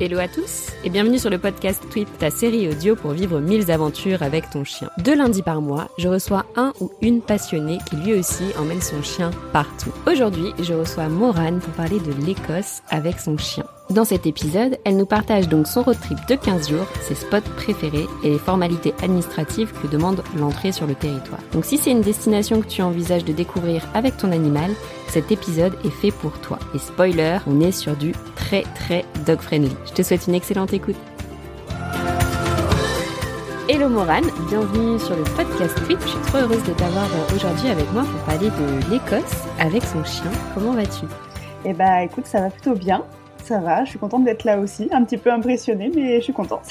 Hello à tous et bienvenue sur le podcast Tweet, ta série audio pour vivre mille aventures avec ton chien. Deux lundis par mois, je reçois un ou une passionnée qui lui aussi emmène son chien partout. Aujourd'hui, je reçois Morane pour parler de l'Écosse avec son chien. Dans cet épisode, elle nous partage donc son road trip de 15 jours, ses spots préférés et les formalités administratives que demande l'entrée sur le territoire. Donc si c'est une destination que tu envisages de découvrir avec ton animal, cet épisode est fait pour toi. Et spoiler, on est sur du très très dog friendly. Je te souhaite une excellente écoute. Hello Morane, bienvenue sur le podcast Tweet. Je suis trop heureuse de t'avoir aujourd'hui avec moi pour parler de l'Écosse avec son chien. Comment vas-tu? Eh bah écoute, ça va plutôt bien ça va, je suis contente d'être là aussi, un petit peu impressionnée, mais je suis contente.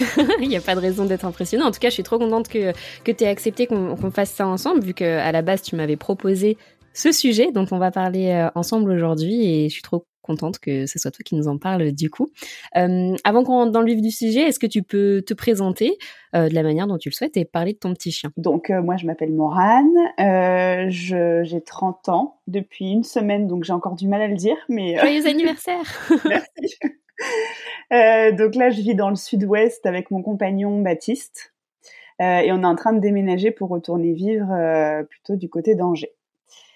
Il n'y a pas de raison d'être impressionnée. En tout cas, je suis trop contente que, que tu aies accepté qu'on fasse ça ensemble, vu qu'à la base, tu m'avais proposé ce sujet dont on va parler euh, ensemble aujourd'hui et je suis trop contente que ce soit toi qui nous en parle du coup. Euh, avant qu'on rentre dans le vif du sujet, est-ce que tu peux te présenter euh, de la manière dont tu le souhaites et parler de ton petit chien? Donc euh, moi je m'appelle Morane, j'ai 30 ans depuis une semaine donc j'ai encore du mal à le dire mais... Joyeux anniversaire Merci Donc là je vis dans le sud-ouest avec mon compagnon Baptiste et on est en train de déménager pour retourner vivre plutôt du côté d'Angers.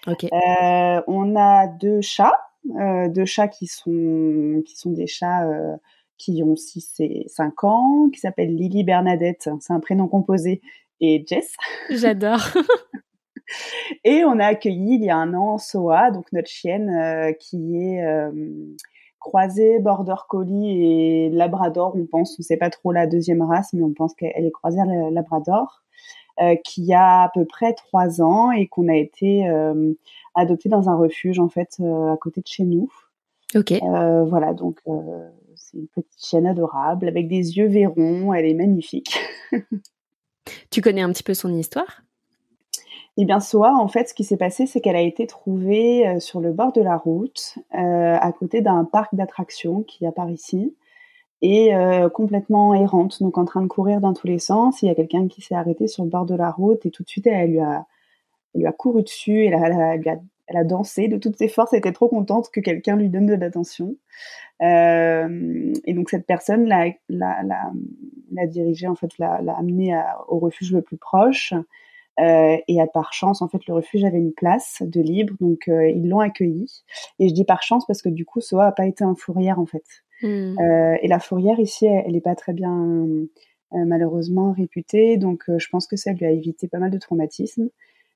Ok. on a deux chats, euh, deux chats qui sont qui sont des chats euh, qui ont 6 et 5 ans, qui s'appellent Lily Bernadette, c'est un prénom composé, et Jess. J'adore. et on a accueilli il y a un an Soa, donc notre chienne euh, qui est euh, croisée Border Collie et Labrador, on pense, on sait pas trop la deuxième race, mais on pense qu'elle est croisée Labrador. Euh, qui a à peu près trois ans et qu'on a été euh, adopté dans un refuge en fait euh, à côté de chez nous. Ok. voilà, donc c'est une petite chienne adorable avec des yeux verrons. Elle est magnifique. tu connais un petit peu son histoire? Eh bien, Soa, en fait, ce qui s'est passé, c'est qu'elle a été trouvée sur le bord de la route, euh, à côté d'un parc d'attractions qui a par ici et euh, complètement errante, donc en train de courir dans tous les sens. Il y a quelqu'un qui s'est arrêté sur le bord de la route et tout de suite elle, lui a, elle lui a couru dessus, elle a, elle, a, elle a, dansé de toutes ses forces, elle était trop contente que quelqu'un lui donne de l'attention. Euh, et donc cette personne l'a, l'a, l'a, l'a dirigée, en fait, l'a, amenée au refuge le plus proche. Euh, et à par chance, en fait, le refuge avait une place de libre, donc euh, ils l'ont accueilli. Et je dis par chance parce que du coup, Soa a pas été en fourrière en fait. Mmh. Euh, et la fourrière ici, elle n'est pas très bien euh, malheureusement réputée, donc euh, je pense que ça lui a évité pas mal de traumatismes.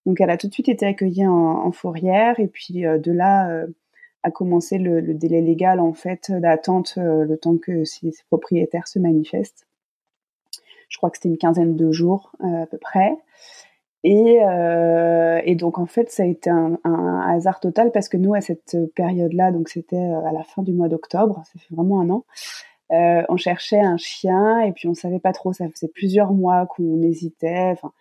Donc elle a tout de suite été accueillie en, fourrière, et puis de là a commencé le, le, délai légal en fait d'attente, le temps que ses, ses, propriétaires se manifestent. Je crois que c'était une quinzaine de jours à peu près. Et, euh, et, donc en fait, ça a été un, un, hasard total parce que nous, à cette période-là, donc c'était euh, à la fin du mois d'octobre, ça fait vraiment un an, euh, on cherchait un chien et puis on savait pas trop. Ça faisait plusieurs mois qu'on hésitait. Enfin,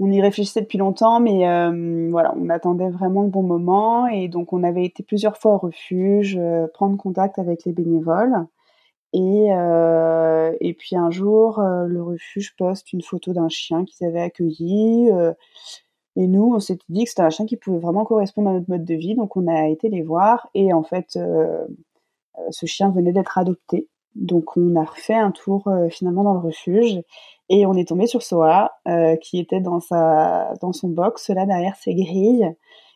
on y réfléchissait depuis longtemps, mais euh, voilà, on attendait vraiment le bon moment et donc on avait été plusieurs fois au refuge, euh, prendre contact avec les bénévoles. Et, euh, et puis un jour, euh, le refuge poste une photo d'un chien qu'ils avaient accueilli. Euh, et nous, on s'était dit que c'était un chien qui pouvait vraiment correspondre à notre mode de vie. Donc on a été les voir. Et en fait, ce chien venait d'être adopté. Donc on a refait un tour finalement dans le refuge. Et on est tombé sur Soa, qui était dans, sa, dans son box, là derrière ses grilles.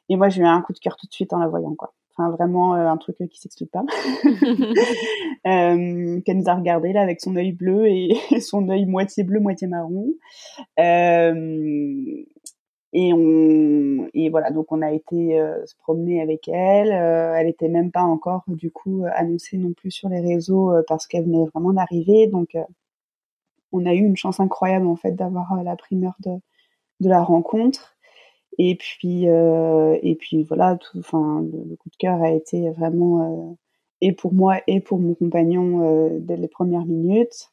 Et moi, j'ai eu un coup de cœur tout de suite en la voyant. quoi. Enfin, vraiment euh, un truc qui s'explique pas. euh, qu'elle nous a regardé là avec son œil bleu et son œil moitié bleu, moitié marron. Euh, et on et voilà donc on a été euh, se promener avec elle. Euh, elle était même pas encore du coup annoncée non plus sur les réseaux euh, parce qu'elle venait vraiment d'arriver. Donc on a eu une chance incroyable en fait d'avoir la primeur de de la rencontre. Et puis, euh, et puis voilà, tout, le, coup de cœur a été vraiment euh, et pour moi et pour mon compagnon dès les premières minutes.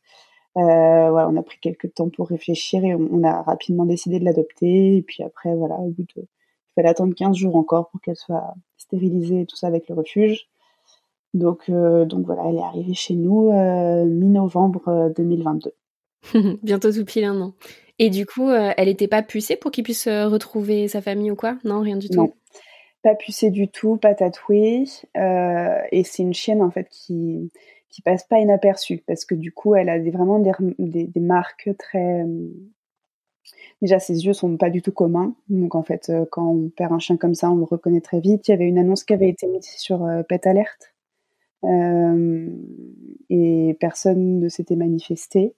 voilà, on a pris quelques temps pour réfléchir et on, a rapidement décidé de l'adopter. Et puis après, voilà, au bout de, il fallait attendre 15 jours encore pour qu'elle soit stérilisée et tout ça avec le refuge. Donc, donc voilà, elle est arrivée chez nous mi-novembre 2022. Bientôt tout pile un an. Et du coup, euh, elle n'était pas pucée pour qu'il puisse euh, retrouver sa famille ou quoi? Non, rien du tout. Pas pucée du tout, pas tatouée. Euh, et c'est une chienne en fait qui qui passe pas inaperçue parce que du coup, elle a vraiment des, des, marques très. Déjà, ses yeux sont pas du tout communs. Donc en fait, quand on perd un chien comme ça, on le reconnaît très vite. Il y avait une annonce qui avait été mise sur Pet Alert. et personne ne s'était manifesté.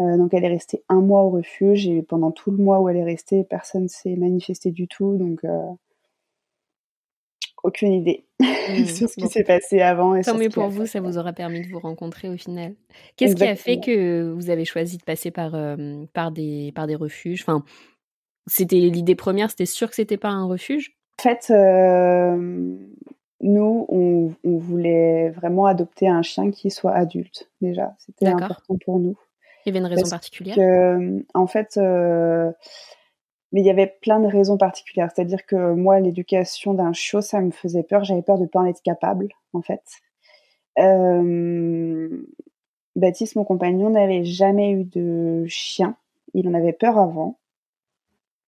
Euh, donc elle est restée un mois au refuge et pendant tout le mois où elle est restée, personne s'est manifesté du tout. Donc euh, aucune idée mmh, sur ce qui s'est passé avant. Et Tant mieux pour vous, ça vous aura permis de vous rencontrer au final. Qu'est-ce qui a fait que vous avez choisi de passer par, euh, par, des, par des refuges? Enfin, C'était l'idée première, c'était sûr que c'était pas un refuge? En fait, nous, on, on, voulait vraiment adopter un chien qui soit adulte déjà. C'était important pour nous. Il y avait une raison particulière euh, En fait, euh, mais il y avait plein de raisons particulières. C'est-à-dire que moi, l'éducation d'un chiot, ça me faisait peur. J'avais peur de ne pas en être capable, en fait. Euh, Baptiste, mon compagnon, n'avait jamais eu de chien. Il en avait peur avant.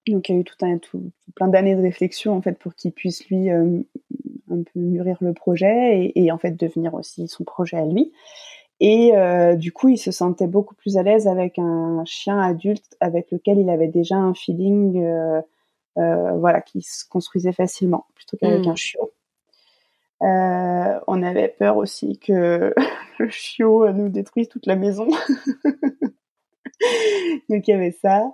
Donc il y a eu tout un, tout, plein d'années de réflexion en fait pour qu'il puisse lui un peu mûrir le projet et, et, en fait devenir aussi son projet à lui. Et euh, du coup, il se sentait beaucoup plus à l'aise avec un chien adulte avec lequel il avait déjà un feeling, euh, euh, voilà, qui se construisait facilement plutôt qu'avec hmm. un chiot. On avait peur aussi que le chiot nous détruise toute la maison. Donc il y avait ça.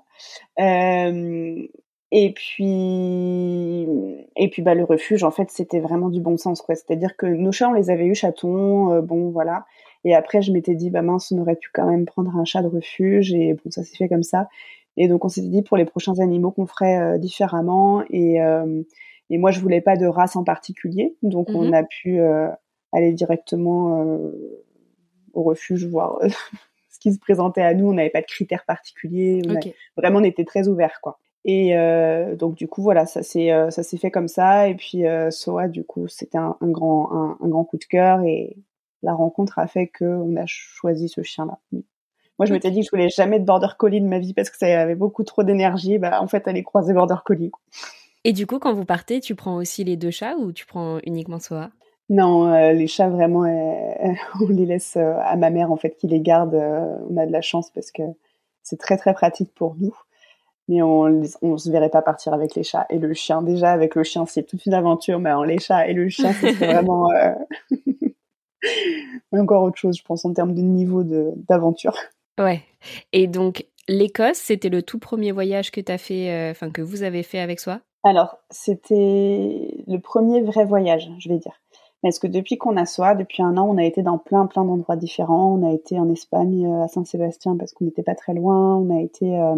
Et puis, et puis bah, le refuge, en fait, c'était vraiment du bon sens. quoi. C'est-à-dire que nos chats, on les avait eu chatons, bon, voilà. Et après, je m'étais dit, bah mince, on aurait pu quand même prendre un chat de refuge. Et bon, ça s'est fait comme ça. Et donc, on s'était dit pour les prochains animaux qu'on ferait euh, différemment. Et, euh, et moi, je voulais pas de race en particulier. Donc, on mhm. a pu euh, aller directement au refuge, voir ce qui se présentait à nous. On n'avait pas de critères particuliers. vraiment, on était très ouverts, quoi. Et euh, donc du coup voilà, ça s'est ça s'est fait comme ça. Et puis euh, Soa du coup c'était un, un, grand un, un, grand coup de cœur et la rencontre a fait qu'on a choisi ce chien-là. Moi, je m'étais dit que je voulais jamais de border collie de ma vie parce que ça avait beaucoup trop d'énergie. Bah, en fait, aller croiser border collie. Et du coup, quand vous partez, tu prends aussi les deux chats ou tu prends uniquement Soa? Non, euh, les chats vraiment, on les laisse euh, à ma mère en fait qui les garde. Euh, on a de la chance parce que c'est très très pratique pour nous. Mais on on se verrait pas partir avec les chats et le chien. Déjà avec le chien, c'est toute une aventure, mais les chats et le chien, c'est vraiment encore autre chose, je pense, en termes de niveau d'aventure. Ouais. Et donc, l'Écosse, c'était le tout premier voyage que as fait, euh, enfin que vous avez fait avec soi? Alors, c'était le premier vrai voyage, je vais dire. Parce que depuis qu'on a soi, depuis un an, on a été dans plein plein d'endroits différents. On a été en Espagne, euh, à Saint-Sébastien, parce qu'on n'était pas très loin. On a été euh,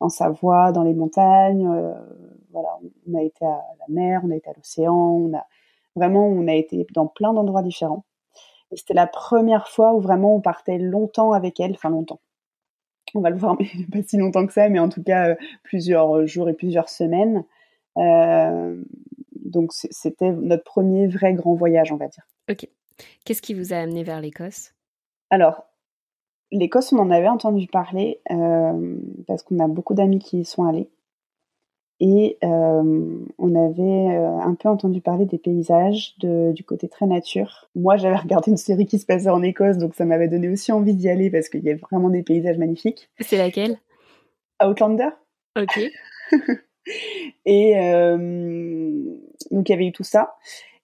en Savoie, dans les montagnes. voilà, on a été à la mer, on a été à l'océan. On a vraiment, on a été dans plein d'endroits différents c'était la première fois où vraiment on partait longtemps avec elle, enfin longtemps. On va le voir, mais pas si longtemps que ça, mais en tout cas euh, plusieurs jours et plusieurs semaines. Euh, donc c'était notre premier vrai grand voyage, on va dire. Ok. Qu'est-ce qui vous a amené vers l'Écosse? Alors, l'Écosse, on en avait entendu parler euh, parce qu'on a beaucoup d'amis qui y sont allés. Et euh, on avait euh, un peu entendu parler des paysages de, du côté très nature. Moi, j'avais regardé une série qui se passait en Écosse, donc ça m'avait donné aussi envie d'y aller parce qu'il y a vraiment des paysages magnifiques. C'est laquelle? Outlander. Ok. et euh, donc il y avait eu tout ça.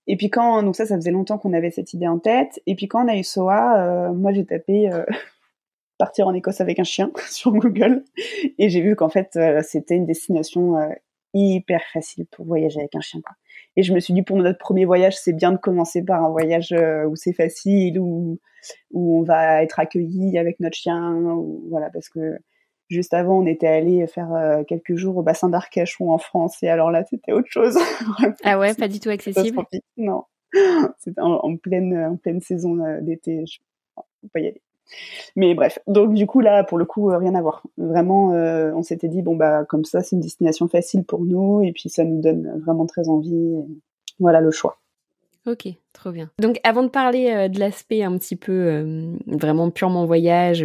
Et puis quand, donc ça, ça faisait longtemps qu'on avait cette idée en tête. Et puis quand on a eu Soa, euh, moi j'ai tapé partir en Écosse avec un chien sur Google et j'ai vu qu'en fait euh, c'était une destination euh, hyper facile pour voyager avec un chien quoi. Et je me suis dit pour notre premier voyage c'est bien de commencer par un voyage euh, où c'est facile où où on va être accueilli avec notre chien voilà parce que juste avant on était allé faire quelques jours au bassin d'Arcachon en France et alors là c'était autre chose. ah ouais pas du tout accessible? Non C'était en, pleine, en pleine saison d'été. Je peux pas y aller. Mais bref, donc du coup là, pour le coup, rien à voir. Vraiment, on s'était dit bon bah comme ça, c'est une destination facile pour nous et puis ça nous donne vraiment très envie. Voilà le choix. Ok, trop bien. Donc avant de parler euh, de l'aspect un petit peu euh, vraiment purement voyage,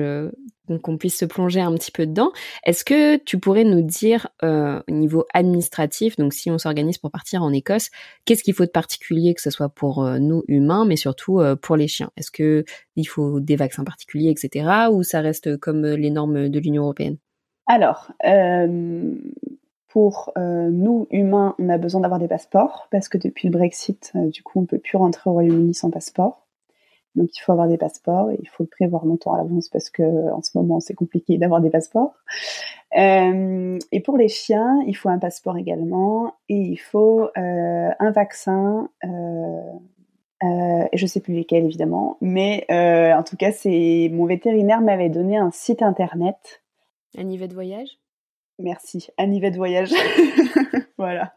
euh, qu'on puisse se plonger un petit peu dedans, est-ce que tu pourrais nous dire au niveau administratif, donc si on s'organise pour partir en Écosse, qu'est-ce qu'il faut de particulier, que ce soit pour nous humains, mais surtout pour les chiens? Est-ce que il faut des vaccins particuliers, etc., ou ça reste comme les normes de l'Union européenne? Alors, pour euh, nous, humains, on a besoin d'avoir des passeports parce que depuis le Brexit, euh, du coup, on ne peut plus rentrer au Royaume-Uni sans passeport. Donc, il faut avoir des passeports et il faut le prévoir longtemps à l'avance parce que en ce moment, c'est compliqué d'avoir des passeports. Euh, et pour les chiens, il faut un passeport également et il faut un vaccin. et je sais plus lesquels évidemment, mais en tout cas, c'est mon vétérinaire m'avait donné un site internet. Un de voyage? Merci. Un de voyage. voilà.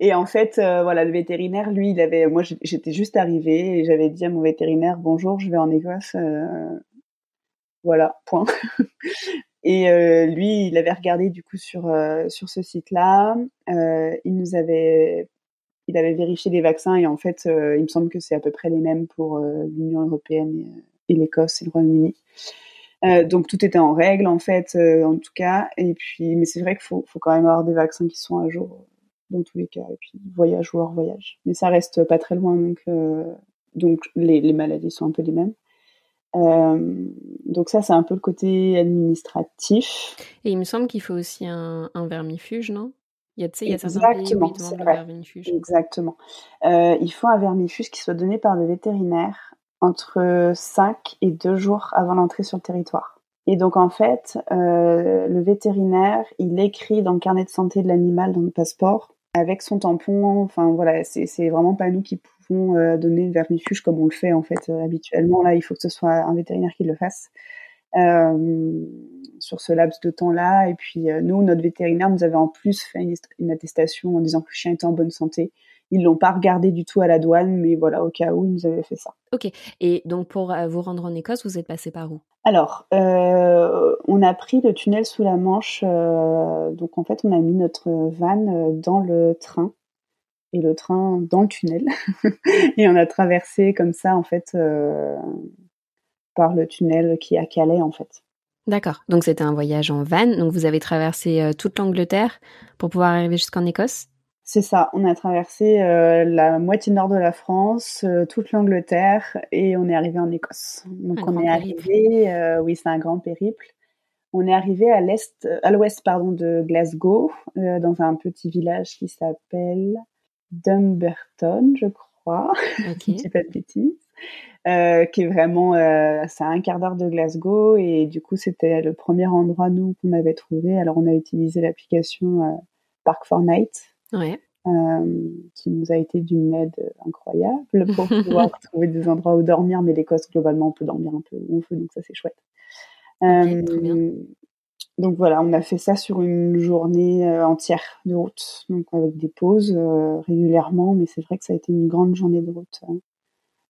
Et en fait, euh, voilà, le vétérinaire, lui, il avait, moi, j'étais juste arrivée et j'avais dit à mon vétérinaire, bonjour, je vais en Écosse. Euh, voilà, point. et euh, lui, il avait regardé du coup sur sur ce site-là. il nous avait, il avait vérifié les vaccins et en fait, il me semble que c'est à peu près les mêmes pour l'Union européenne et l'Écosse et le Royaume-Uni. Donc tout était en règle en fait, en tout cas. Et puis, mais c'est vrai qu'il faut, faut quand même avoir des vaccins qui sont à jour dans tous les cas. Et puis voyage ou hors voyage. Mais ça reste pas très loin, donc donc les, les, maladies sont un peu les mêmes. donc ça, c'est un peu le côté administratif. Et il me semble qu'il faut aussi un, un vermifuge, non? Il y a, il y a où le vermifuge. Exactement. Euh, il faut un vermifuge qui soit donné par le vétérinaire entre 5 et 2 jours avant l'entrée sur le territoire. Et donc en fait, euh, le vétérinaire, il écrit dans le carnet de santé de l'animal, dans le passeport, avec son tampon. Enfin voilà, c'est vraiment pas nous qui pouvons euh, donner le vermifuge comme on le fait en fait euh, habituellement. Là, il faut que ce soit un vétérinaire qui le fasse euh, sur ce laps de temps-là. Et puis nous, notre vétérinaire nous avait en plus fait une, une, attestation en disant que le chien était en bonne santé. Ils l'ont pas regardé du tout à la douane, mais voilà, au cas où, ils nous avaient fait ça. Ok. Et donc, pour vous rendre en Écosse, vous êtes passé par où? Alors, euh, on a pris le tunnel sous la Manche. Euh, donc, en fait, on a mis notre van dans le train et le train dans le tunnel. et on a traversé comme ça, en fait, par le tunnel qui est à Calais, en fait. D'accord. Donc, c'était un voyage en van. Donc, vous avez traversé toute l'Angleterre pour pouvoir arriver jusqu'en Écosse? C'est ça, on a traversé euh, la moitié nord de la France, euh, toute l'Angleterre et on est arrivé en Écosse. Donc on est arrivé, euh, oui c'est un grand périple. On est arrivé à l'est, à l'ouest pardon de Glasgow, dans un petit village qui s'appelle Dumbarton, je crois, okay. dis pas de bêtises, qui est vraiment, c'est à un quart d'heure de Glasgow et du coup c'était le premier endroit nous qu'on avait trouvé. Alors on a utilisé l'application Park 4 Night ouais. euh, qui nous a été d'une aide incroyable pour pouvoir trouver des endroits où dormir. Mais l'Écosse, globalement, on peut dormir un peu où on veut, donc ça, c'est chouette. Euh, donc voilà, on a fait ça sur une journée euh, entière de route, donc avec des pauses euh, régulièrement, mais c'est vrai que ça a été une grande journée de route,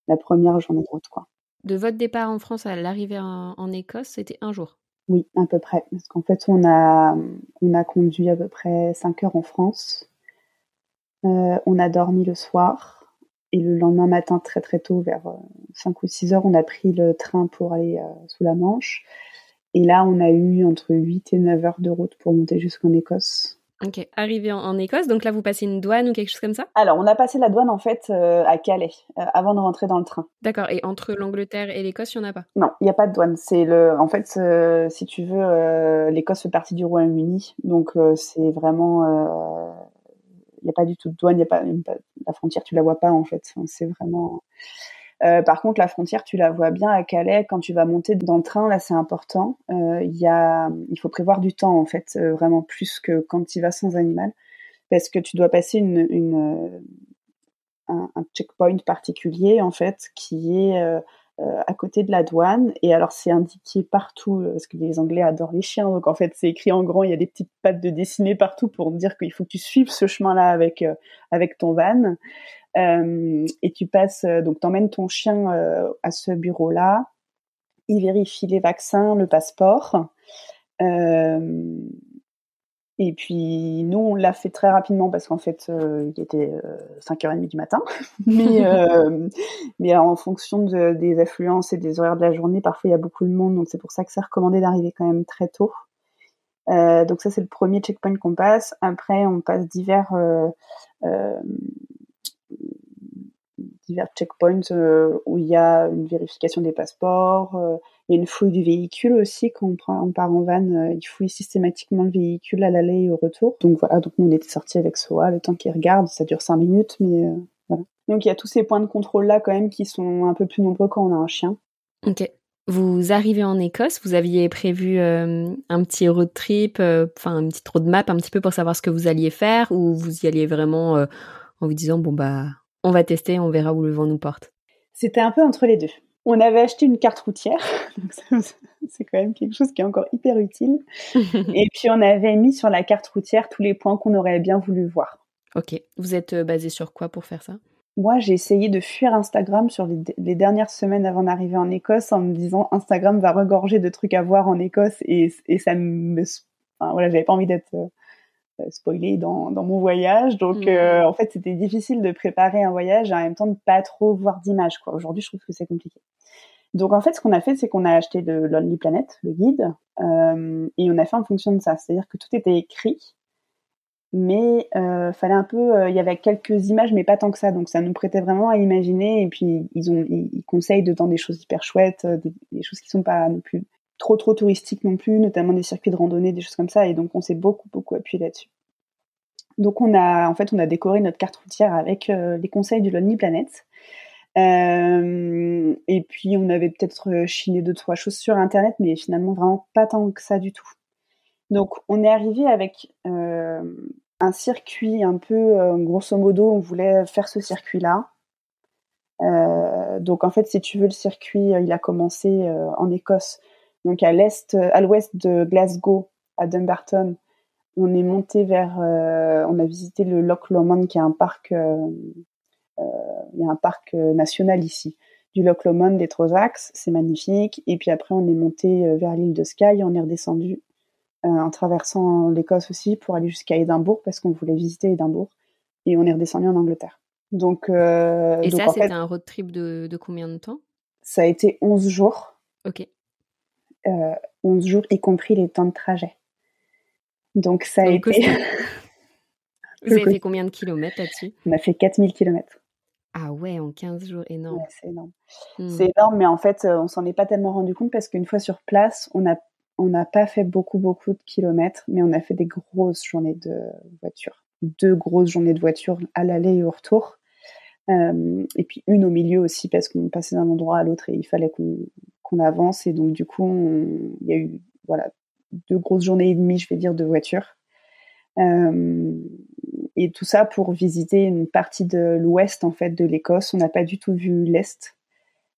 la première journée de route, quoi. De votre départ en France à l'arrivée en, en Écosse, c'était un jour? Oui, à peu près, parce qu'en fait, on a, on a conduit à peu près 5 heures en France, on a dormi le soir et le lendemain matin très très tôt, vers 5 euh, ou 6 heures, on a pris le train pour aller euh, sous la Manche. Et là, on a eu entre 8 et 9 heures de route pour monter jusqu'en Écosse. Ok, arrivé en, Écosse, donc là vous passez une douane ou quelque chose comme ça? Alors on a passé la douane en fait à Calais avant de rentrer dans le train. D'accord, et entre l'Angleterre et l'Écosse, il n'y en a pas? Non, il n'y a pas de douane. C'est le, en fait, si tu veux, l'Écosse fait partie du Royaume-Uni, donc c'est vraiment il n'y a pas du tout de douane, y a pas, la frontière, tu la vois pas en fait. C'est vraiment. Euh, par contre, la frontière, tu la vois bien à Calais quand tu vas monter dans le train. Là, c'est important. Euh, y a, il faut prévoir du temps en fait, euh, vraiment plus que quand tu vas sans animal, parce que tu dois passer une, une un, un, checkpoint particulier en fait, qui est euh, à côté de la douane. Et alors, c'est indiqué partout, euh, parce que les Anglais adorent les chiens. Donc, en fait, c'est écrit en grand. Il y a des petites pattes de dessinées partout pour dire qu'il faut que tu suives ce chemin-là avec, euh, avec ton van. et tu passes, donc t'emmènes ton chien à ce bureau-là. Il vérifie les vaccins, le passeport. Et puis nous, on l'a fait très rapidement parce qu'en fait, euh, il était 5h30 euh, du matin. mais, euh, mais en fonction de, des affluences et des horaires de la journée, parfois il y a beaucoup de monde, donc c'est pour ça que c'est recommandé d'arriver quand même très tôt. donc ça, c'est le premier checkpoint qu'on passe. Après, on passe divers divers checkpoints où il y a une vérification des passeports, il y a une fouille du véhicule aussi. Quand on, part en van, euh, il fouille systématiquement le véhicule à l'aller et au retour. Donc voilà, donc nous on était sortis avec SOA, le temps qu'il regarde, ça dure cinq minutes, mais euh, voilà. Donc il y a tous ces points de contrôle là quand même qui sont un peu plus nombreux quand on a un chien. Ok. Vous arrivez en Écosse, vous aviez prévu euh, un petit road trip, enfin une petite roadmap un petit peu pour savoir ce que vous alliez faire, ou vous y alliez vraiment en vous disant bon bah on va tester, on verra où le vent nous porte. C'était un peu entre les deux. On avait acheté une carte routière, c'est quand même quelque chose qui est encore hyper utile. et puis on avait mis sur la carte routière tous les points qu'on aurait bien voulu voir. Ok. Vous êtes euh, basé sur quoi pour faire ça? Moi, j'ai essayé de fuir Instagram sur les, dernières semaines avant d'arriver en Écosse en me disant Instagram va regorger de trucs à voir en Écosse et, ça me. Enfin, voilà, j'avais pas envie d'être euh, spoilé dans, dans, mon voyage. Donc, mm. euh, en fait, c'était difficile de préparer un voyage et en même temps de pas trop voir d'images. Quoi. Aujourd'hui, je trouve que c'est compliqué. Donc, en fait, ce qu'on a fait, c'est qu'on a acheté le Lonely Planet, le guide, euh, et on a fait en fonction de ça. C'est-à-dire que tout était écrit, mais euh, fallait un peu. Euh, il y avait quelques images, mais pas tant que ça. Donc, ça nous prêtait vraiment à imaginer. Et puis, ils ont, ils, conseillent dedans des choses hyper chouettes, des, des choses qui sont pas non plus trop trop touristique non plus, notamment des circuits de randonnée, des choses comme ça. Et donc on s'est beaucoup beaucoup appuyé là-dessus. Donc on a en fait on a décoré notre carte routière avec euh, les conseils du Lonely Planet. Euh, et puis on avait peut-être chiné deux trois choses sur internet, mais finalement vraiment pas tant que ça du tout. Donc on est arrivé avec euh, un circuit un peu grosso modo, on voulait faire ce circuit-là. donc en fait, si tu veux, le circuit, il a commencé en Écosse donc à l'est, à l'ouest de Glasgow, à Dumbarton, on est monté vers, euh, on a visité le Loch Lomond, qui est un parc, euh, euh, il y a un parc national ici, du Loch Lomond des Trossachs, c'est magnifique. Et puis après, on est monté vers l'île de Skye, on est redescendu en traversant l'Écosse aussi pour aller jusqu'à Édimbourg parce qu'on voulait visiter Édimbourg. Et on est redescendu en Angleterre. Donc, et ça, c'était un road trip de, de combien de temps? Ça a été 11 jours. Ok euh, 11 jours, y compris les temps de trajet. Donc ça a été... Vous avez fait combien de kilomètres là-dessus? On a fait 4000 kilomètres. Ah ouais, en 15 jours, énorme. c'est énorme. Hmm. C'est énorme, mais en fait, euh, on s'en est pas tellement rendu compte parce qu'une fois sur place, on n'a pas fait beaucoup beaucoup de kilomètres, mais on a fait des grosses journées de voiture, deux grosses journées de voiture à l'aller et au retour, euh, et puis une au milieu aussi parce qu'on passait d'un endroit à l'autre et il fallait qu'on qu'on avance. Et donc, du coup, il y a eu voilà, deux grosses journées et demie, je vais dire, de voiture. Euh, et tout ça pour visiter une partie de l'ouest, en fait, de l'Écosse. On n'a pas du tout vu l'est,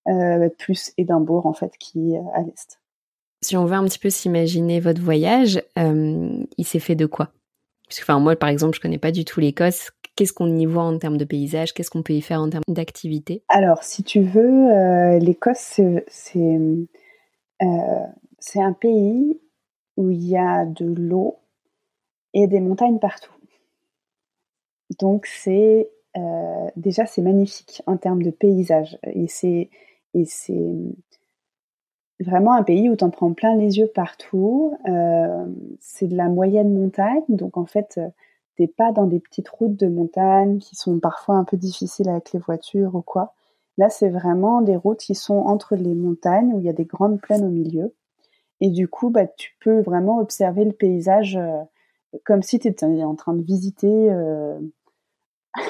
euh, plus Édimbourg, en fait, qui est à l'est. Si on veut un petit peu s'imaginer votre voyage, euh, il s'est fait de quoi? Parce que, enfin, moi, par exemple, je connais pas du tout l'Écosse. Qu'est-ce qu'on y voit en termes de paysage Qu'est-ce qu'on peut y faire en termes d'activité Alors, si tu veux, euh, l'Écosse, c'est euh, un pays où il y a de l'eau et des montagnes partout. Donc, c'est euh, déjà c'est magnifique en termes de paysage et c'est c'est vraiment un pays où tu en prends plein les yeux partout. c'est de la moyenne montagne, donc en fait t'es pas dans des petites routes de montagne qui sont parfois un peu difficiles avec les voitures ou quoi. Là, c'est vraiment des routes qui sont entre les montagnes où il y a des grandes plaines au milieu. Et du coup, bah, tu peux vraiment observer le paysage euh, comme si tu étais en train de visiter, euh...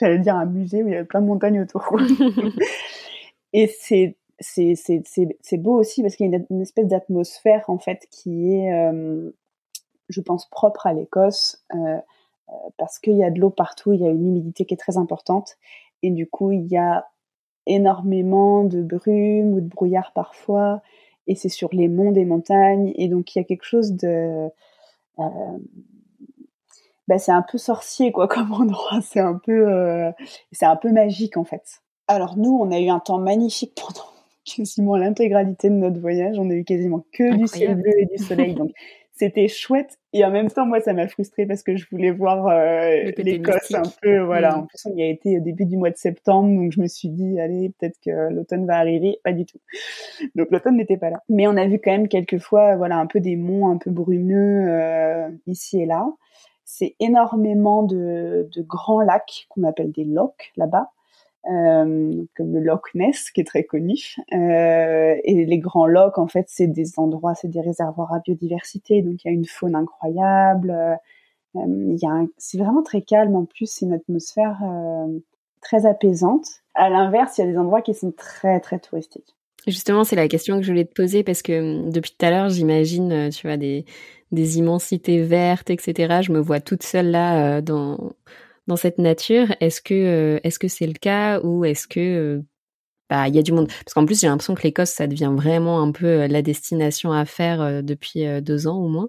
j'allais dire un musée où il y avait plein de montagnes autour. Et c'est c'est beau aussi parce qu'il y a une, espèce d'atmosphère en fait qui est euh, je pense, propre à l'Écosse, euh, euh, parce qu'il y a de l'eau partout, il y a une humidité qui est très importante, et du coup, il y a énormément de brume ou de brouillard parfois, et c'est sur les monts des montagnes, et donc il y a quelque chose de... Euh, bah, c'est un peu sorcier quoi comme endroit. C'est un peu, euh, c'est un peu magique en fait. Alors nous, on a eu un temps magnifique pendant quasiment l'intégralité de notre voyage. On a eu quasiment que du ciel bleu et du soleil. Donc c'était chouette. Et en même temps moi ça m'a frustrée parce que je voulais voir euh, l'Écosse un peu voilà. Mm. en plus on y a été au début du mois de septembre donc je me suis dit allez peut-être que l'automne va arriver. Pas du tout. Donc l'automne n'était pas là. Mais on a vu quand même quelques fois voilà un peu des monts un peu brumeux euh, ici et là. C'est énormément de, de grands lacs qu'on appelle des lochs là-bas euh, comme le Loch Ness qui est très connu. Euh, et les grands lochs, en fait, c'est des endroits, c'est des réservoirs à biodiversité, donc il y a une faune incroyable. Euh, c'est vraiment très calme en plus, c'est une atmosphère très apaisante. À l'inverse, il y a des endroits qui sont très très touristiques. Justement, c'est la question que je voulais te poser parce que depuis tout à l'heure, j'imagine, tu vois, des, des immensités vertes, etc. Je me vois toute seule là dans dans cette nature. Est-ce que euh, est-ce que c'est le cas ou est-ce que euh, bah il y a du monde? Parce qu'en plus j'ai l'impression que l'Écosse ça devient vraiment un peu euh, la destination à faire depuis deux ans au moins.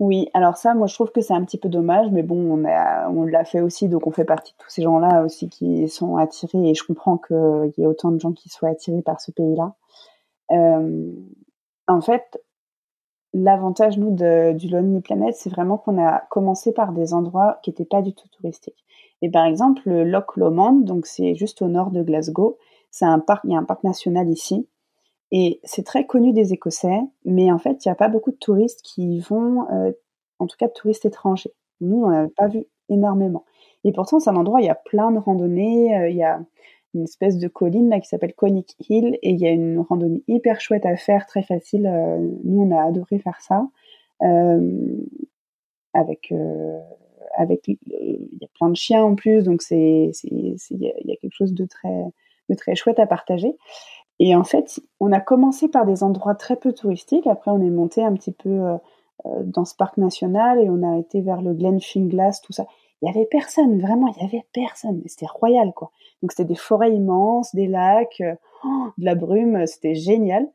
Oui, alors ça, moi je trouve que c'est un petit peu dommage, mais bon, on, a, on l'a fait aussi, donc on fait partie de tous ces gens-là aussi qui sont attirés, et je comprends qu'il y ait autant de gens qui soient attirés par ce pays-là. en fait, l'avantage, nous, du Lonely Planet, c'est vraiment qu'on a commencé par des endroits qui n'étaient pas du tout touristiques. Et par exemple, le Loch Lomond, donc c'est juste au nord de Glasgow, c'est un parc, il y a un parc national ici, et c'est très connu des Écossais, mais en fait, il n'y a pas beaucoup de touristes qui y vont, euh, en tout cas de touristes étrangers. Nous, on n'a pas vu énormément. Et pourtant, c'est un endroit, il y a plein de randonnées, euh, il y a une espèce de colline là qui s'appelle Conic Hill et il y a une randonnée hyper chouette à faire, très facile. Euh, nous, on a adoré faire ça. Euh, avec euh, avec il y a plein de chiens en plus, donc c'est il y, a quelque chose de très de très chouette à partager. Et en fait, on a commencé par des endroits très peu touristiques. Après, on est monté un petit peu dans ce parc national et on a été vers le Glenfinglas, tout ça. Il y avait personne, vraiment, il y avait personne. C'était royal, quoi. Donc c'était des forêts immenses, des lacs, euh, oh, de la brume, c'était génial.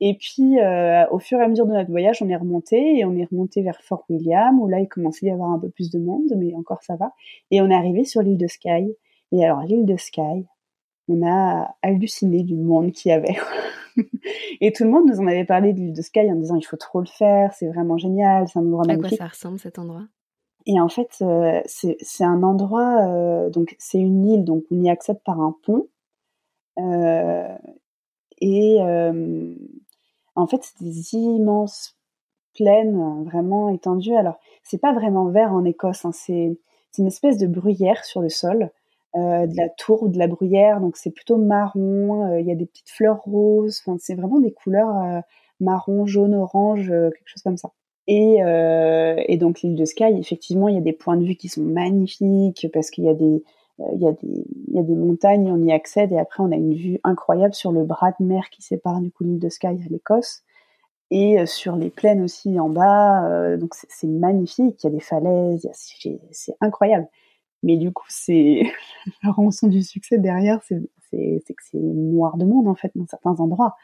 Et puis euh, au fur et à mesure de notre voyage, on est remonté et on est remonté vers Fort William où là il commençait à y avoir un peu plus de monde, mais encore ça va. Et on est arrivé sur l'île de Skye. Et alors l'île de Skye, on a halluciné du monde qu'il y avait. et tout le monde nous en avait parlé de l'île de Skye en disant il faut trop le faire, c'est vraiment génial, c'est un endroit magnifique. À quoi ça ressemble cet endroit? Et en fait, euh, c'est un endroit, euh, donc c'est une île, donc on y accède par un pont. Euh, et en fait, c'est des immenses plaines vraiment étendues. Alors, c'est pas vraiment vert en Écosse, hein, c'est une espèce de bruyère sur le sol, de la tourbe, de la bruyère, donc c'est plutôt marron. Il y a des petites fleurs roses. C'est vraiment des couleurs marron, jaune, orange, quelque chose comme ça. Et, euh, et donc l'île de Skye, effectivement, il y a des points de vue qui sont magnifiques parce qu'il y a des euh, y, a des, montagnes, on y accède et après on a une vue incroyable sur le bras de mer qui sépare du coup l'île de Skye à l'Écosse et euh, sur les plaines aussi en bas. Donc c'est magnifique, il y a des falaises, c'est incroyable. Mais du coup, c'est la rançon du succès derrière, c'est que c'est noir de monde en fait dans certains endroits.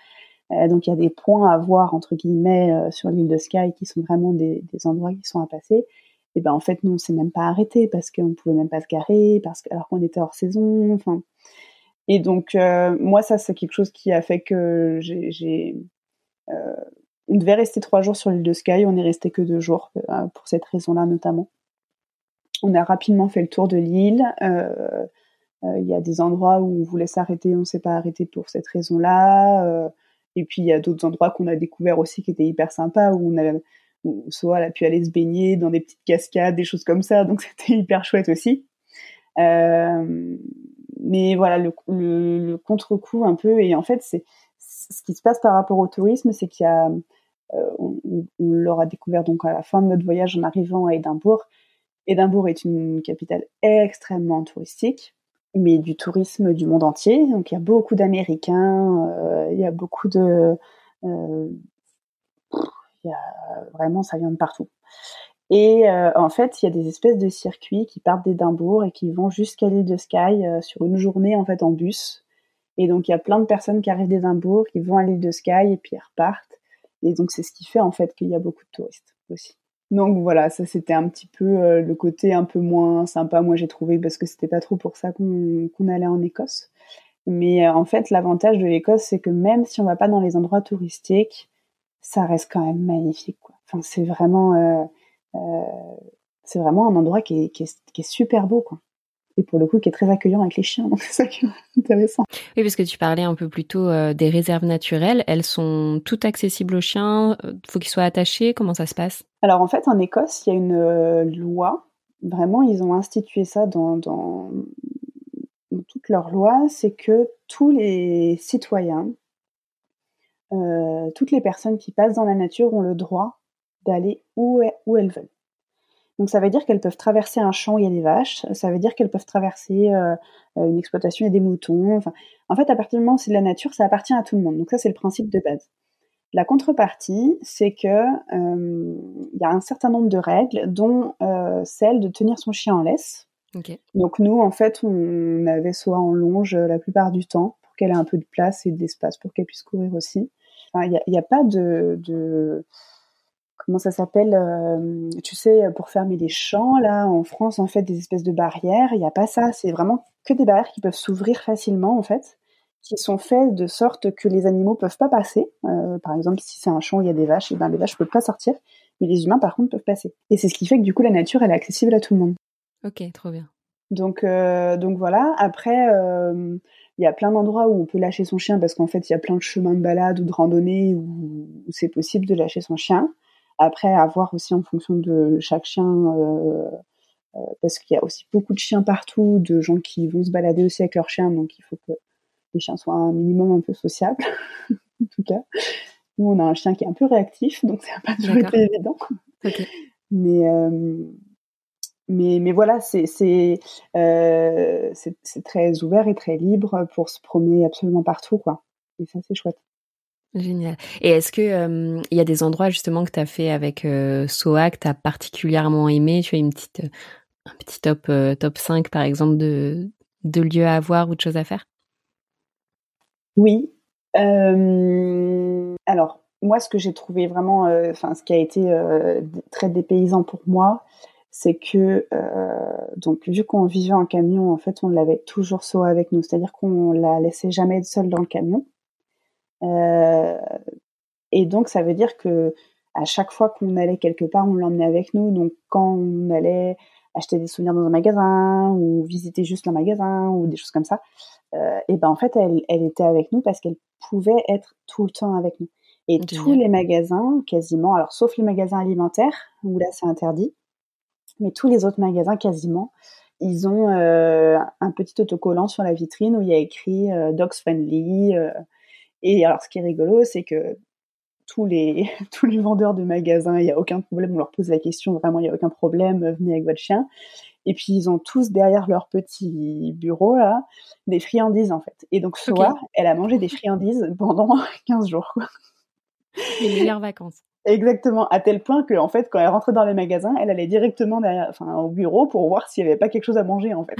Euh, donc il y a des points à voir entre guillemets euh, sur l'île de Skye qui sont vraiment des, endroits qui sont à passer. Et ben en fait nous on s'est même pas arrêté parce qu'on pouvait même pas se garer parce que alors qu'on était hors saison. Enfin et donc euh, moi ça c'est quelque chose qui a fait que j'ai on devait rester trois jours sur l'île de Skye, on n'est resté que deux jours pour cette raison-là notamment. On a rapidement fait le tour de l'île. Il y a des endroits où on voulait s'arrêter, on s'est pas arrêté pour cette raison-là. Et puis il y a d'autres endroits qu'on a découverts aussi qui étaient hyper sympas où on a soit elle a pu aller se baigner dans des petites cascades, des choses comme ça, donc c'était hyper chouette aussi. Euh, mais voilà le, le, contre-coup un peu et en fait c'est ce qui se passe par rapport au tourisme, c'est qu'il y a euh, on, on l'aura découvert donc à la fin de notre voyage en arrivant à Édimbourg. Édimbourg est une capitale extrêmement touristique mais du tourisme du monde entier. Donc il y a beaucoup d'Américains, euh, il y a beaucoup de, euh, il vraiment ça vient de partout. Et euh, en fait, il y a des espèces de circuits qui partent d'Édimbourg et qui vont jusqu'à l'île de Skye sur une journée en fait en bus. Et donc il y a plein de personnes qui arrivent d'Édimbourg, qui vont à l'île de Skye et puis ils repartent. Et donc c'est ce qui fait en fait qu'il y a beaucoup de touristes aussi. Donc voilà, ça c'était un petit peu euh, le côté un peu moins sympa, moi j'ai trouvé, parce que c'était pas trop pour ça qu'on allait en Écosse. Mais euh, en fait, l'avantage de l'Écosse, c'est que même si on va pas dans les endroits touristiques, ça reste quand même magnifique. Quoi. Enfin, c'est vraiment, euh, c'est vraiment un endroit qui est, super beau. Quoi et pour le coup qui est très accueillant avec les chiens, donc c'est ça qui est intéressant. Oui, parce que tu parlais un peu plus tôt euh, des réserves naturelles, elles sont toutes accessibles aux chiens, euh, faut qu'ils soient attachés, comment ça se passe? Alors en fait en Écosse, il y a une euh, loi, vraiment ils ont institué ça dans, dans, dans toute leur loi, c'est que tous les citoyens, toutes les personnes qui passent dans la nature ont le droit d'aller où, où elles veulent. Donc ça veut dire qu'elles peuvent traverser un champ où il y a des vaches, ça veut dire qu'elles peuvent traverser euh, euh, une exploitation, il y a des moutons. Enfin, en fait, à partir du moment où c'est de la nature, ça appartient à tout le monde. Donc ça, c'est le principe de base. La contrepartie, c'est que euh, il y a un certain nombre de règles, dont celle de tenir son chien en laisse. Donc nous, en fait, on avait soit en longe la plupart du temps pour qu'elle ait un peu de place et d'espace pour qu'elle puisse courir aussi. Il n'y a, a, pas de, de comment ça s'appelle euh, Tu sais, pour fermer les champs, là, en France, en fait, des espèces de barrières. Il n'y a pas ça. C'est vraiment que des barrières qui peuvent s'ouvrir facilement, en fait, qui sont faites de sorte que les animaux peuvent pas passer. Euh, par exemple, si c'est un champ où il y a des vaches, et eh ben les vaches peuvent pas sortir, mais les humains, par contre, peuvent passer. Et c'est ce qui fait que du coup, la nature, elle est accessible à tout le monde. Ok, trop bien. Donc, euh, donc voilà. Après. il y a plein d'endroits où on peut lâcher son chien parce qu'en fait, il y a plein de chemins de balade ou de randonnée où c'est possible de lâcher son chien. Après, à voir aussi en fonction de chaque chien, euh, euh, parce qu'il y a aussi beaucoup de chiens partout, de gens qui vont se balader aussi avec leurs chiens, donc il faut que les chiens soient un minimum un peu sociables, en tout cas. Nous, on a un chien qui est un peu réactif, donc ça n'a pas toujours été évident. Mais, euh, mais, mais voilà, c'est c'est très ouvert et très libre pour se promener absolument partout, quoi. Et ça, c'est chouette. Génial. Et est-ce que il y a des endroits justement que tu as fait avec euh, Soa que tu as particulièrement aimé? Tu as une petite un petit top top 5 par exemple de de lieux à voir ou de choses à faire? Oui. alors moi ce que j'ai trouvé vraiment enfin ce qui a été très dépaysant pour moi, c'est que donc vu qu'on vivait en camion, en fait, on l'avait toujours Soa avec nous, c'est-à-dire qu'on la laissait jamais seule dans le camion. Euh, et donc, ça veut dire que à chaque fois qu'on allait quelque part, on l'emmenait avec nous. Donc, quand on allait acheter des souvenirs dans un magasin ou visiter juste un magasin ou des choses comme ça, euh, et ben en fait, elle, elle était avec nous parce qu'elle pouvait être tout le temps avec nous. Et tous les magasins, quasiment, alors sauf les magasins alimentaires où là c'est interdit, mais tous les autres magasins quasiment, ils ont euh, un petit autocollant sur la vitrine où il y a écrit euh, Dogs Friendly. Et alors, ce qui est rigolo, c'est que tous les, tous les vendeurs de magasins, il n'y a aucun problème, on leur pose la question, vraiment, il n'y a aucun problème, venez avec votre chien. Et puis, ils ont tous derrière leur petit bureau, là, des friandises, en fait. Et donc, Soa, elle a mangé des friandises pendant 15 jours, quoi. Les meilleures vacances. Exactement, à tel point que, en fait, quand elle rentrait dans les magasins, elle allait directement derrière, enfin, au bureau pour voir s'il n'y avait pas quelque chose à manger, en fait,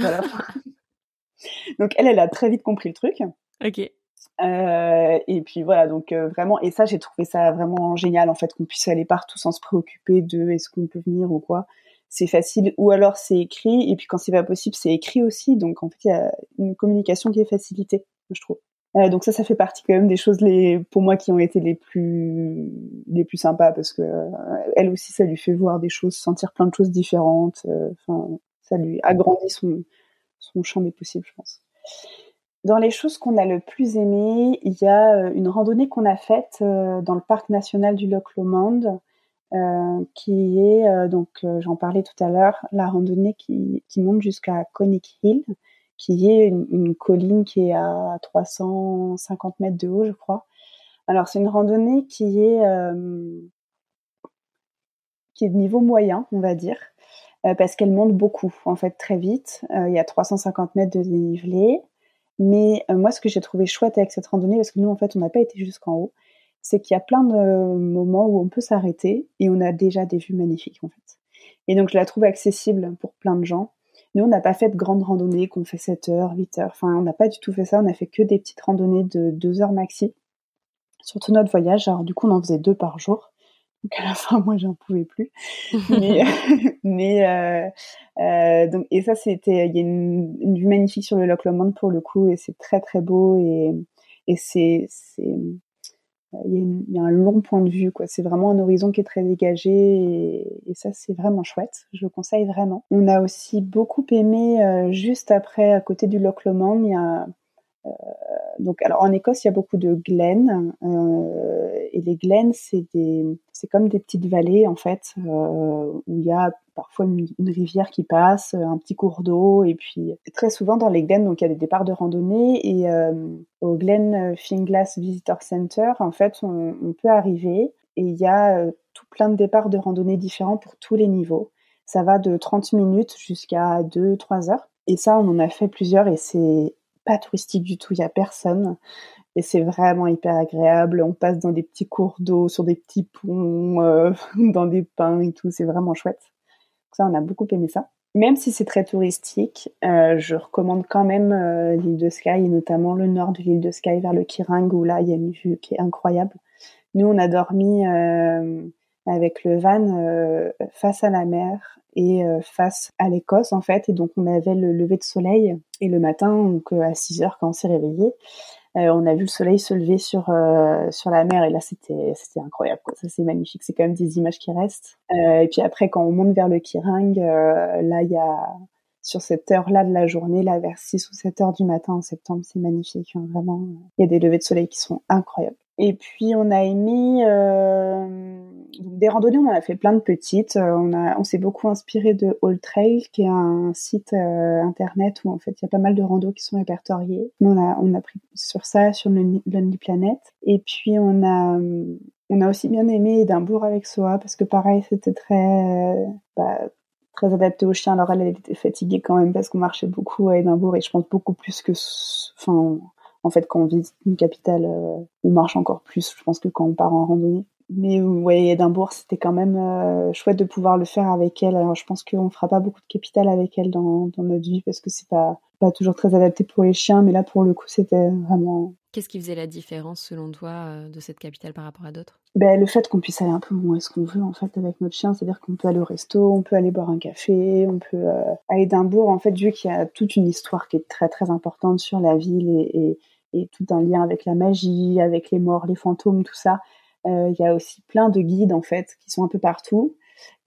donc, elle, elle a très vite compris le truc. Ok. Euh, et puis voilà, donc euh, vraiment, et ça j'ai trouvé ça vraiment génial en fait qu'on puisse aller partout sans se préoccuper de est-ce qu'on peut venir ou quoi. C'est facile, ou alors c'est écrit, et puis quand c'est pas possible, c'est écrit aussi. Donc en fait, il y a une communication qui est facilitée, je trouve. Euh, donc ça, ça fait partie quand même des choses les, pour moi qui ont été les plus les plus sympas parce que euh, elle aussi, ça lui fait voir des choses, sentir plein de choses différentes. Enfin, ça lui agrandit son son champ des possibles, je pense. Dans les choses qu'on a le plus aimées, il y a euh, une randonnée qu'on a faite euh, dans le parc national du Loch Lomond, euh, qui est, donc j'en parlais tout à l'heure, la randonnée qui, monte jusqu'à Conic Hill, qui est une, colline qui est à 350 mètres de haut, je crois. Alors c'est une randonnée qui est, qui est de niveau moyen, on va dire, parce qu'elle monte beaucoup, en fait, très vite. il y a 350 mètres de dénivelé. Mais euh, moi, ce que j'ai trouvé chouette avec cette randonnée, parce que nous, en fait, on n'a pas été jusqu'en haut, c'est qu'il y a plein de moments où on peut s'arrêter et on a déjà des vues magnifiques, en fait. Et donc, je la trouve accessible pour plein de gens. Nous, on n'a pas fait de grandes randonnées qu'on fait 7 heures, 8 heures. Enfin, on n'a pas du tout fait ça. On a fait que des petites randonnées de 2 heures maxi sur tout notre voyage. Alors, du coup, on en faisait deux par jour. Donc à la fin, moi, j'en pouvais plus. mais, mais euh, euh, donc et ça, c'était, il y a une, une, vue magnifique sur le Loch Lomond pour le coup, et c'est très très beau et et c'est il y, a un long point de vue, quoi. C'est vraiment un horizon qui est très dégagé et, ça, c'est vraiment chouette. Je le conseille vraiment. On a aussi beaucoup aimé euh, juste après, à côté du Loch Lomond, il y a donc, alors en Écosse, il y a beaucoup de glen euh, et les glens, c'est des, c'est comme des petites vallées en fait, euh, où il y a parfois une, rivière qui passe, un petit cours d'eau, et puis très souvent dans les glens, donc il y a des départs de randonnée et au Glen Finglas Visitor Center, en fait, on, on peut arriver et il y a tout plein de départs de randonnée différents pour tous les niveaux. Ça va de 30 minutes jusqu'à 2-3 heures. Et ça, on en a fait plusieurs et c'est pas touristique du tout, il y a personne. Et c'est vraiment hyper agréable. On passe dans des petits cours d'eau, sur des petits ponts, euh, dans des pins et tout. C'est vraiment chouette. Ça, on a beaucoup aimé ça. Même si c'est très touristique, euh, je recommande quand même euh, l'île de Skye, et notamment le nord de l'île de Skye vers le Kirang, où là, il y a une vue qui est incroyable. Nous, on a dormi avec le van face à la mer et euh, face à l'Écosse en fait. Et donc on avait le lever de soleil et le matin, donc euh, à 6 heures quand on s'est réveillé, euh, on a vu le soleil se lever sur sur la mer et là c'était c'était incroyable. Ça c'est magnifique. C'est quand même des images qui restent. et puis après quand on monte vers le Kirang, là il y a sur cette heure-là de la journée, là vers 6 ou 7 heures du matin en septembre, c'est magnifique. Hein, vraiment, il y a des levées de soleil qui sont incroyables. Et puis on a aimé euh, des randonnées, on en a fait plein de petites. Euh, on a, on s'est beaucoup inspiré de All Trail, qui est un site euh, internet où en fait il y a pas mal de randos qui sont répertoriés. On a, on a pris sur ça, sur Lonely Planet. Et puis on a, on a aussi bien aimé Édimbourg avec Soa parce que pareil c'était très, bah, très adapté aux chiens. Alors elle, était fatiguée quand même parce qu'on marchait beaucoup à Édimbourg et je pense beaucoup plus que, enfin en fait, quand on visite une capitale, euh, on marche encore plus, je pense, que quand on part en randonnée. Mais ouais, Édimbourg, c'était quand même euh, chouette de pouvoir le faire avec elle. Alors, je pense qu'on fera pas beaucoup de capitales avec elle dans, dans notre vie parce que c'est pas pas toujours très adapté pour les chiens. Mais là, pour le coup, c'était vraiment. Qu'est-ce qui faisait la différence selon toi euh, de cette capitale par rapport à d'autres? Ben, le fait qu'on puisse aller un peu où est-ce qu'on veut en fait avec notre chien, c'est-à-dire qu'on peut aller au resto, on peut aller boire un café, on peut à Édimbourg en fait vu qu'il y a toute une histoire qui est très très importante sur la ville et, et et tout un lien avec la magie, avec les morts, les fantômes, tout ça. Euh, il y a aussi plein de guides en fait qui sont un peu partout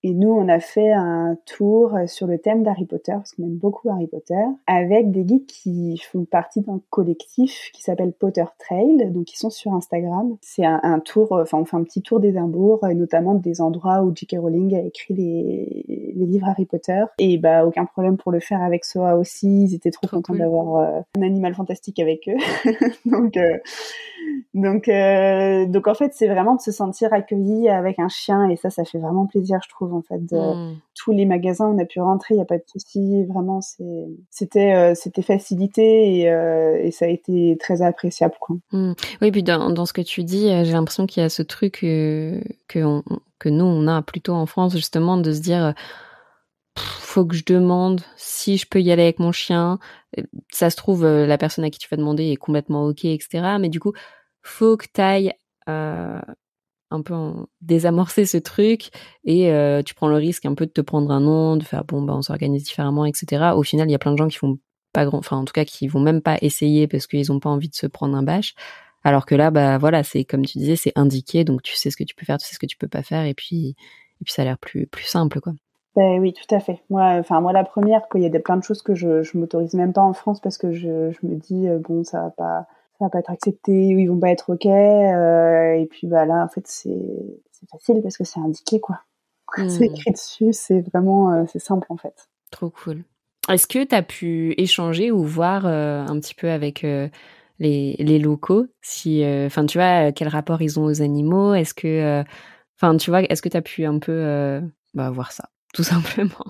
et nous, on a fait un tour sur le thème d'Harry Potter, parce qu'on aime beaucoup Harry Potter, avec des guides qui font partie d'un collectif qui s'appelle Potter Trail, donc ils sont sur Instagram. C'est un, tour, enfin on fait un petit tour d'Édimbourg, et notamment des endroits où J.K. Rowling a écrit les, les, livres Harry Potter. Et bah aucun problème pour le faire avec Soa aussi, ils étaient trop, contents d'avoir euh, un animal fantastique avec eux. donc euh, donc euh, donc en fait c'est vraiment de se sentir accueilli avec un chien, et ça ça fait vraiment plaisir je trouve en fait. De, hmm. Tous les magasins, on a pu rentrer, il n'y a pas de souci. Vraiment, c'était euh, c'était facilité et, euh, et, ça a été très appréciable. Quoi. Hmm. Oui, puis dans, dans, ce que tu dis, euh, j'ai l'impression qu'il y a ce truc que nous, on a plutôt en France, justement, de se dire faut que je demande si je peux y aller avec mon chien. Ça se trouve, la personne à qui tu vas demander est complètement OK, etc. Mais du coup, faut que tu ailles un peu désamorcer ce truc et euh, tu prends le risque un peu de te prendre un nom, de faire bon bah on s'organise différemment, etc. Au final, il y a plein de gens qui font pas grand, enfin en tout cas qui vont même pas essayer parce qu'ils ont pas envie de se prendre un bâche. Alors que là, bah voilà, c'est comme tu disais, c'est indiqué, donc tu sais ce que tu peux faire, tu sais ce que tu peux pas faire, et puis et puis ça a l'air plus plus simple quoi. Ben oui, tout à fait. Moi, enfin moi la première, il y a des, plein de choses que je je m'autorise même pas en France parce que je, je me dis euh, bon ça va pas ça va pas être accepté ou ils vont pas être ok euh, et puis bah là en fait c'est c'est facile parce que c'est indiqué quoi. C'est hmm. écrit dessus c'est vraiment euh, c'est simple en fait. Trop cool. Est-ce que tu as pu échanger ou voir euh, un petit peu avec les, les locaux si enfin tu vois quel rapport ils ont aux animaux? Est-ce que enfin tu vois est-ce que tu as pu un peu bah, voir ça tout simplement?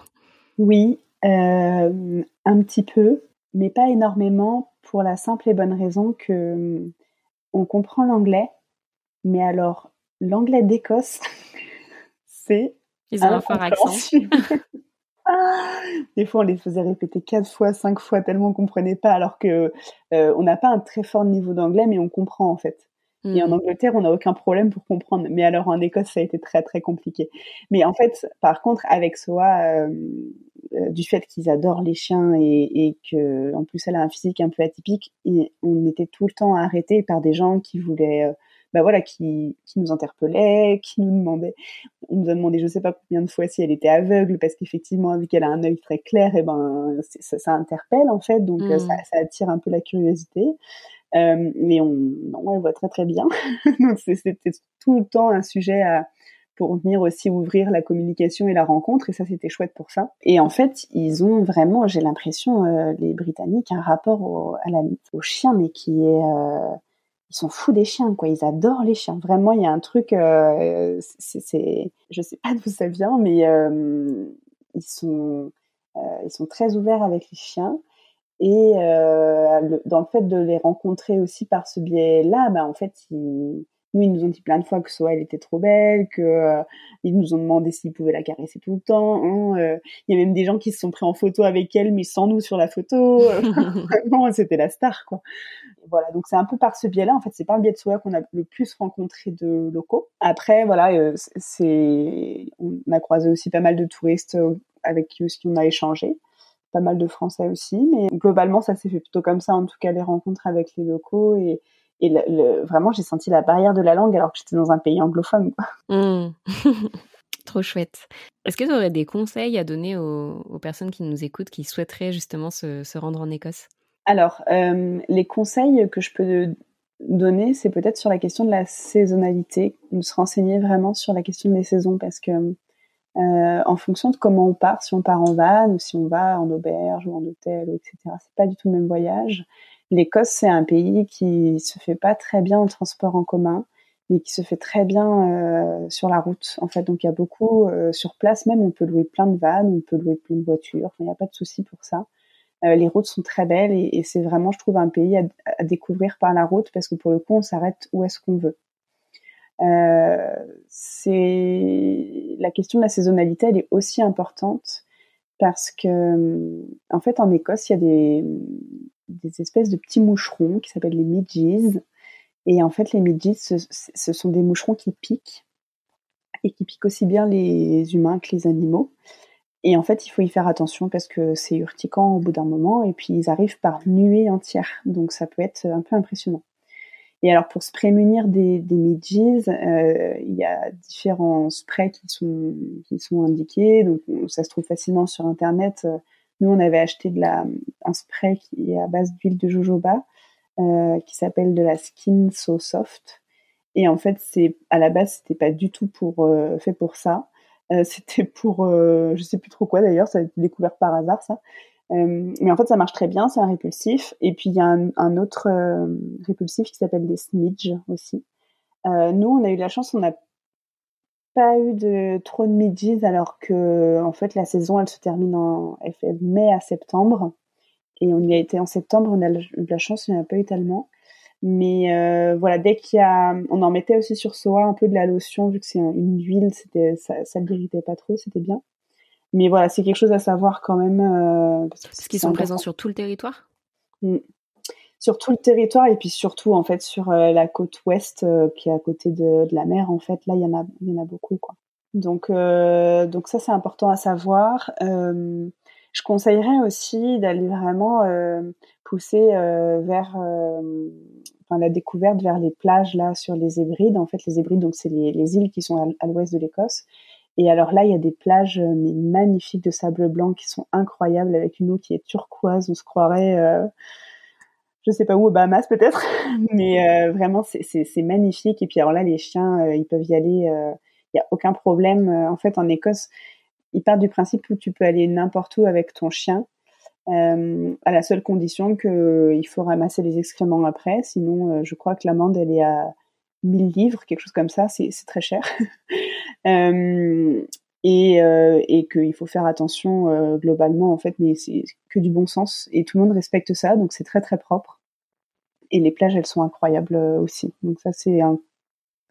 Oui un petit peu mais pas énormément pour la simple et bonne raison que hum, on comprend l'anglais, mais alors l'anglais d'Écosse, c'est ils ont un fort accent. Des fois, on les faisait répéter quatre fois, cinq fois, tellement on comprenait pas, alors que euh, on n'a pas un très fort niveau d'anglais, mais on comprend en fait. Et en hmm. Angleterre, on n'a aucun problème pour comprendre. Mais alors en Écosse, ça a été très très compliqué. Mais en fait, par contre, avec Soa, euh, euh, du fait qu'ils adorent les chiens et, et que, en plus, elle a un physique un peu atypique, et on était tout le temps arrêtés par des gens qui voulaient euh, bah voilà, qui, qui nous interpellait, qui nous demandait, on nous a demandé je sais pas combien de fois si elle était aveugle, parce qu'effectivement, vu qu'elle a un œil très clair, et eh ben ça, ça, interpelle en fait, donc euh, ça, mmh. ça, attire un peu la curiosité. Euh, mais on, non, elle voit très très bien. donc c'était tout le temps un sujet à, pour venir aussi ouvrir la communication et la rencontre, et ça c'était chouette pour ça. Et en fait, ils ont vraiment, j'ai l'impression, euh, les Britanniques, un rapport au, à la, au chien, mais qui est euh, ils sont fous des chiens, quoi. Ils adorent les chiens. Vraiment, il y a un truc. Euh, c'est, je sais pas d'où ça vient, mais euh, ils sont, euh, ils sont très ouverts avec les chiens. Et euh, dans le fait de les rencontrer aussi par ce biais-là, bah, en fait, ils, nous, ils nous ont dit plein de fois que Soa, elle était trop belle, que euh, ils nous ont demandé s'ils pouvaient la caresser tout le temps. Hein, euh. Il y a même des gens qui se sont pris en photo avec elle, mais sans nous sur la photo. Vraiment, c'était la star, quoi. Voilà, donc c'est un peu par ce biais-là. En fait, c'est par le biais de Soa qu'on a le plus rencontré de locaux. Après, voilà, euh, c'est, on a croisé aussi pas mal de touristes avec qui aussi on a échangé pas mal de Français aussi, mais globalement ça s'est fait plutôt comme ça, en tout cas les rencontres avec les locaux et, et le, vraiment, j'ai senti la barrière de la langue alors que j'étais dans un pays anglophone. Mmh. Trop chouette. Est-ce que tu aurais des conseils à donner aux, personnes qui nous écoutent, qui souhaiteraient justement se, rendre en Écosse? Alors, euh, les conseils que je peux donner, c'est peut-être sur la question de la saisonnalité, de se renseigner vraiment sur la question des saisons, parce que euh, en fonction de comment on part, si on part en van ou si on va en auberge ou en hôtel, etc., c'est pas du tout le même voyage. L'Écosse, c'est un pays qui se fait pas très bien en transport en commun, mais qui se fait très bien euh, sur la route. En fait, donc il y a beaucoup euh, sur place même. On peut louer plein de vannes, on peut louer plein de voitures. Il n'y a pas de souci pour ça. Les routes sont très belles et, et c'est vraiment, je trouve, un pays à, à, découvrir par la route parce que pour le coup, on s'arrête où est-ce qu'on veut. Euh, c'est la question de la saisonnalité, elle est aussi importante parce que, en fait, en Écosse, il y a des, des espèces de petits moucherons qui s'appellent les midges. Et en fait, les midges, ce, sont des moucherons qui piquent et qui piquent aussi bien les humains que les animaux. Et en fait, il faut y faire attention parce que c'est urticant au bout d'un moment et puis ils arrivent par nuées entières. Donc ça peut être un peu impressionnant. Et alors pour se prémunir des, midges, euh, il y a différents sprays qui sont, qui sont indiqués. Donc ça se trouve facilement sur Internet. Nous, on avait acheté un spray à base d'huile de jojoba, euh, qui s'appelle de la Skin So Soft. Et en fait, à la base, c'était pas du tout pour euh, fait pour ça. C'était pour, je sais plus trop quoi d'ailleurs, ça a été découvert par hasard ça. Euh, mais en fait, ça marche très bien, c'est un répulsif. Et puis il y a un, autre répulsif qui s'appelle des smidge aussi. nous, on a eu la chance, on a pas eu de trop de midges alors que en fait la saison elle se termine en elle fait mai à septembre et on y a été en septembre on a eu de la chance il n'y en a pas eu tellement mais euh, voilà dès qu'il y a on en mettait aussi sur Soa un peu de la lotion vu que c'est une huile ça ça l'irritait pas trop c'était bien mais voilà c'est quelque chose à savoir quand même euh, parce qu'ils sont présents sur tout le territoire? Mmh sur tout le territoire et puis surtout en fait sur euh, la côte ouest euh, qui est à côté de, de, la mer en fait là il y en a y en a beaucoup quoi. Donc euh, donc ça c'est important à savoir. Je conseillerais aussi d'aller vraiment pousser vers enfin, la découverte vers les plages là sur les Hébrides. En fait les Hébrides donc c'est les, les, îles qui sont à, l'ouest de l'Écosse et alors là, il y a des plages mais magnifiques de sable blanc qui sont incroyables avec une eau qui est turquoise. On se croirait, euh, je sais pas où, au Bahamas peut-être, mais euh, vraiment c'est magnifique. Et puis alors là, les chiens, euh, ils peuvent y aller, il euh, y a aucun problème. en fait, en Écosse, ils partent du principe où tu peux aller n'importe où avec ton chien, à la seule condition qu'il faut ramasser les excréments après. Sinon, je crois que l'amende elle est à 1000 livres, quelque chose comme ça, c'est très cher. et, euh, et qu'il faut faire attention euh, globalement en fait mais c'est que du bon sens. Et tout le monde respecte ça donc c'est très très propre. Et les plages elles sont incroyables euh, aussi. Donc ça c'est un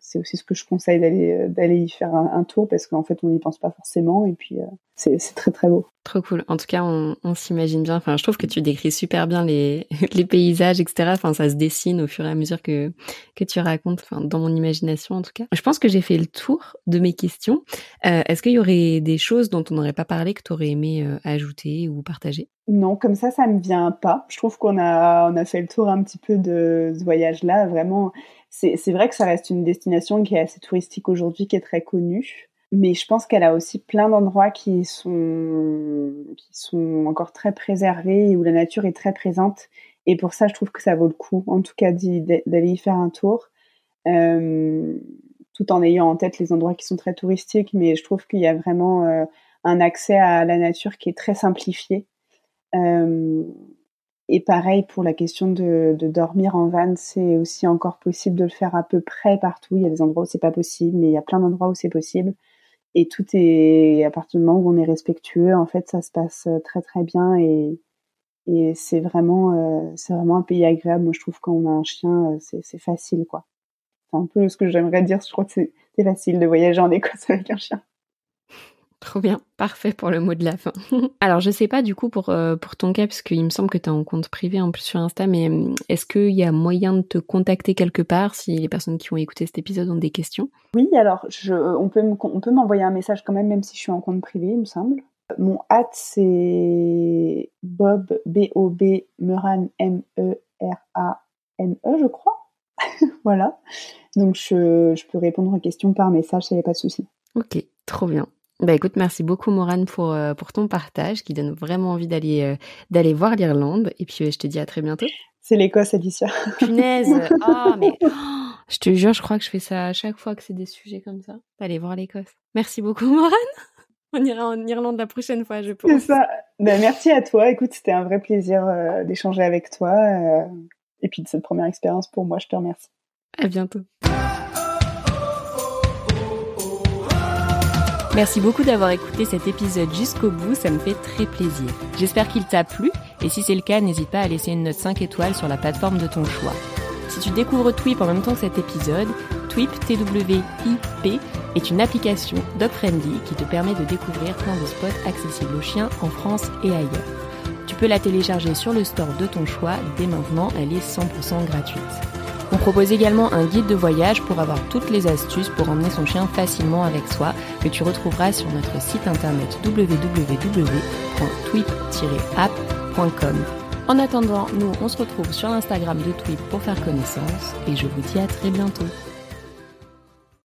c'est aussi ce que je conseille d'aller d'aller y faire un, tour parce qu'en fait on n'y pense pas forcément et puis c'est très très beau. Trop cool. En tout cas, on, s'imagine bien. Enfin, je trouve que tu décris super bien les, paysages, etc. Enfin, ça se dessine au fur et à mesure que, que tu racontes, enfin, dans mon imagination en tout cas. Je pense que j'ai fait le tour de mes questions. Euh, est-ce qu'il y aurait des choses dont on n'aurait pas parlé que tu aurais aimé euh, ajouter ou partager? Non, comme ça, ça me vient pas. Je trouve qu'on a, on a fait le tour un petit peu de ce voyage-là. Vraiment, c'est vrai que ça reste une destination qui est assez touristique aujourd'hui, qui est très connue mais je pense qu'elle a aussi plein d'endroits qui sont qui sont encore très préservés et où la nature est très présente. Et pour ça, je trouve que ça vaut le coup, en tout cas, d'aller y faire un tour, euh, tout en ayant en tête les endroits qui sont très touristiques. Mais je trouve qu'il y a vraiment euh, un accès à la nature qui est très simplifié. Euh, et pareil pour la question de, de dormir en van, c'est aussi encore possible de le faire à peu près partout. Il y a des endroits où c'est pas possible, mais il y a plein d'endroits où c'est possible. Et tout est à partir du moment où on est respectueux en fait ça se passe euh, très très bien et et c'est vraiment euh, c'est vraiment un pays agréable. Moi je trouve quand on a un chien euh, c'est facile quoi. C'est un peu ce que j'aimerais dire je crois que c'est facile de voyager en Écosse avec un chien Trop bien, parfait pour le mot de la fin. Alors je sais pas du coup pour, euh, pour ton cas, parce qu'il me semble que tu as un compte privé en plus sur Insta, mais euh, est-ce qu'il y a moyen de te contacter quelque part si les personnes qui ont écouté cet épisode ont des questions? Oui, alors je, on peut, m'envoyer un message quand même, même si je suis en compte privé, il me semble. Mon hâte c'est Bob, B-O-B, Meran, M-E-R-A-N-E, je crois. voilà. Donc je, je peux répondre aux questions par message, ça n'y a pas de souci. Ok, trop bien. Bah écoute, merci beaucoup Morane pour, euh, pour ton partage qui donne vraiment envie d'aller euh, d'aller voir l'Irlande. Et puis euh, je te dis à très bientôt. C'est l'Écosse, Alicia. Punaise Ah, mais oh, je te jure, je crois que je fais ça à chaque fois que c'est des sujets comme ça. D'aller voir l'Écosse. Merci beaucoup Morane. On ira en Irlande la prochaine fois, je pense. C'est ça. Ben, merci à toi. Écoute, c'était un vrai plaisir d'échanger avec toi. et puis de cette première expérience pour moi, je te remercie. À bientôt. Merci beaucoup d'avoir écouté cet épisode jusqu'au bout, ça me fait très plaisir. J'espère qu'il t'a plu, et si c'est le cas, n'hésite pas à laisser une note 5 étoiles sur la plateforme de ton choix. Si tu découvres Twip en même temps que cet épisode, Twip, T-W-I-P, est une application dog-friendly qui te permet de découvrir plein de spots accessibles aux chiens en France et ailleurs. Tu peux la télécharger sur le store de ton choix, dès maintenant elle est 100% gratuite. On propose également un guide de voyage pour avoir toutes les astuces pour emmener son chien facilement avec soi que tu retrouveras sur notre site internet www.tweet-app.com. En attendant, nous on se retrouve sur l'Instagram de Tweet pour faire connaissance et je vous dis à très bientôt.